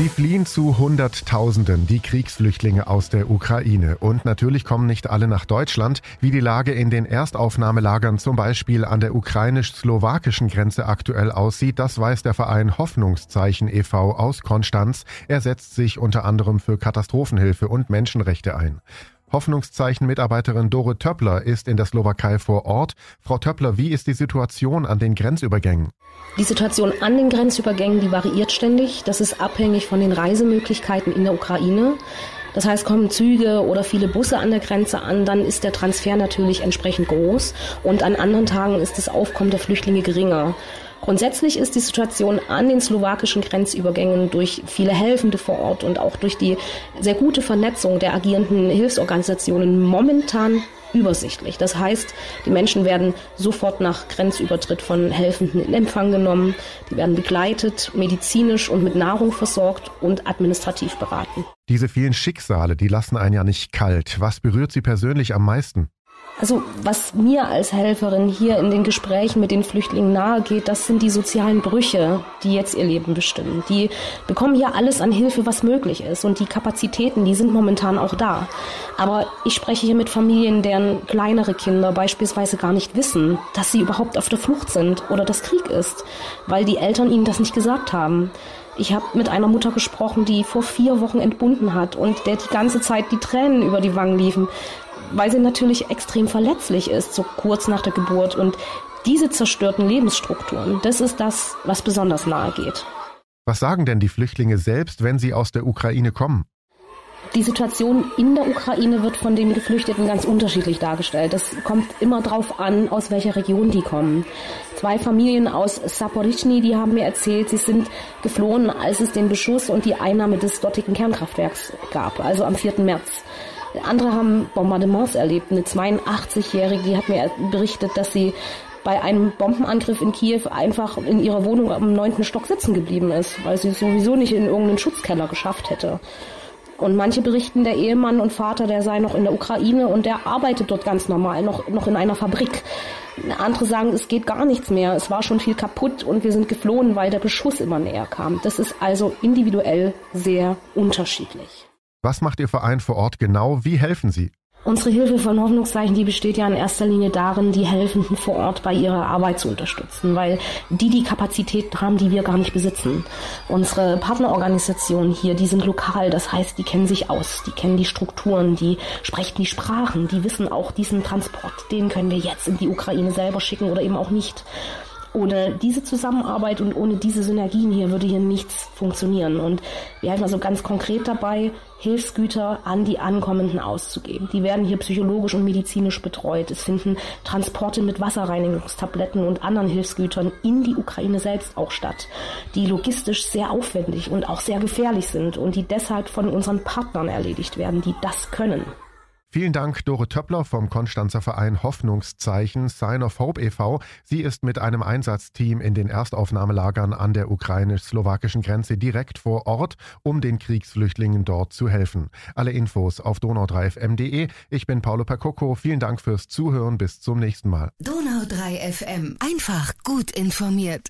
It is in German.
Sie fliehen zu Hunderttausenden, die Kriegsflüchtlinge aus der Ukraine. Und natürlich kommen nicht alle nach Deutschland. Wie die Lage in den Erstaufnahmelagern zum Beispiel an der ukrainisch-slowakischen Grenze aktuell aussieht, das weiß der Verein Hoffnungszeichen e.V. aus Konstanz. Er setzt sich unter anderem für Katastrophenhilfe und Menschenrechte ein. Hoffnungszeichen-Mitarbeiterin Dore Töppler ist in der Slowakei vor Ort. Frau Töppler, wie ist die Situation an den Grenzübergängen? Die Situation an den Grenzübergängen, die variiert ständig. Das ist abhängig von den Reisemöglichkeiten in der Ukraine. Das heißt, kommen Züge oder viele Busse an der Grenze an, dann ist der Transfer natürlich entsprechend groß und an anderen Tagen ist das Aufkommen der Flüchtlinge geringer. Grundsätzlich ist die Situation an den slowakischen Grenzübergängen durch viele Helfende vor Ort und auch durch die sehr gute Vernetzung der agierenden Hilfsorganisationen momentan übersichtlich. Das heißt, die Menschen werden sofort nach Grenzübertritt von Helfenden in Empfang genommen, die werden begleitet, medizinisch und mit Nahrung versorgt und administrativ beraten. Diese vielen Schicksale, die lassen einen ja nicht kalt. Was berührt Sie persönlich am meisten? Also was mir als Helferin hier in den Gesprächen mit den Flüchtlingen nahegeht, das sind die sozialen Brüche, die jetzt ihr Leben bestimmen. Die bekommen hier alles an Hilfe, was möglich ist. Und die Kapazitäten, die sind momentan auch da. Aber ich spreche hier mit Familien, deren kleinere Kinder beispielsweise gar nicht wissen, dass sie überhaupt auf der Flucht sind oder dass Krieg ist, weil die Eltern ihnen das nicht gesagt haben. Ich habe mit einer Mutter gesprochen, die vor vier Wochen entbunden hat und der die ganze Zeit die Tränen über die Wangen liefen, weil sie natürlich extrem verletzlich ist, so kurz nach der Geburt. Und diese zerstörten Lebensstrukturen, das ist das, was besonders nahe geht. Was sagen denn die Flüchtlinge selbst, wenn sie aus der Ukraine kommen? Die Situation in der Ukraine wird von den Geflüchteten ganz unterschiedlich dargestellt. Das kommt immer darauf an, aus welcher Region die kommen. Zwei Familien aus Saporischny, die haben mir erzählt, sie sind geflohen, als es den Beschuss und die Einnahme des dortigen Kernkraftwerks gab, also am 4. März. Andere haben Bombardements erlebt. Eine 82-Jährige, die hat mir berichtet, dass sie bei einem Bombenangriff in Kiew einfach in ihrer Wohnung am neunten Stock sitzen geblieben ist, weil sie es sowieso nicht in irgendeinen Schutzkeller geschafft hätte. Und manche berichten, der Ehemann und Vater, der sei noch in der Ukraine und der arbeitet dort ganz normal, noch, noch in einer Fabrik. Andere sagen, es geht gar nichts mehr, es war schon viel kaputt und wir sind geflohen, weil der Beschuss immer näher kam. Das ist also individuell sehr unterschiedlich. Was macht Ihr Verein vor Ort genau? Wie helfen Sie? Unsere Hilfe von Hoffnungszeichen, die besteht ja in erster Linie darin, die Helfenden vor Ort bei ihrer Arbeit zu unterstützen, weil die die Kapazitäten haben, die wir gar nicht besitzen. Unsere Partnerorganisationen hier, die sind lokal, das heißt, die kennen sich aus, die kennen die Strukturen, die sprechen die Sprachen, die wissen auch diesen Transport, den können wir jetzt in die Ukraine selber schicken oder eben auch nicht. Ohne diese Zusammenarbeit und ohne diese Synergien hier würde hier nichts funktionieren. Und wir helfen also ganz konkret dabei, Hilfsgüter an die Ankommenden auszugeben. Die werden hier psychologisch und medizinisch betreut. Es finden Transporte mit Wasserreinigungstabletten und anderen Hilfsgütern in die Ukraine selbst auch statt, die logistisch sehr aufwendig und auch sehr gefährlich sind und die deshalb von unseren Partnern erledigt werden, die das können. Vielen Dank, Dore Töppler vom Konstanzer Verein Hoffnungszeichen Sign of Hope e.V. Sie ist mit einem Einsatzteam in den Erstaufnahmelagern an der ukrainisch-slowakischen Grenze direkt vor Ort, um den Kriegsflüchtlingen dort zu helfen. Alle Infos auf donau3fm.de. Ich bin Paolo Percocco. Vielen Dank fürs Zuhören. Bis zum nächsten Mal. Donau3 FM. Einfach gut informiert.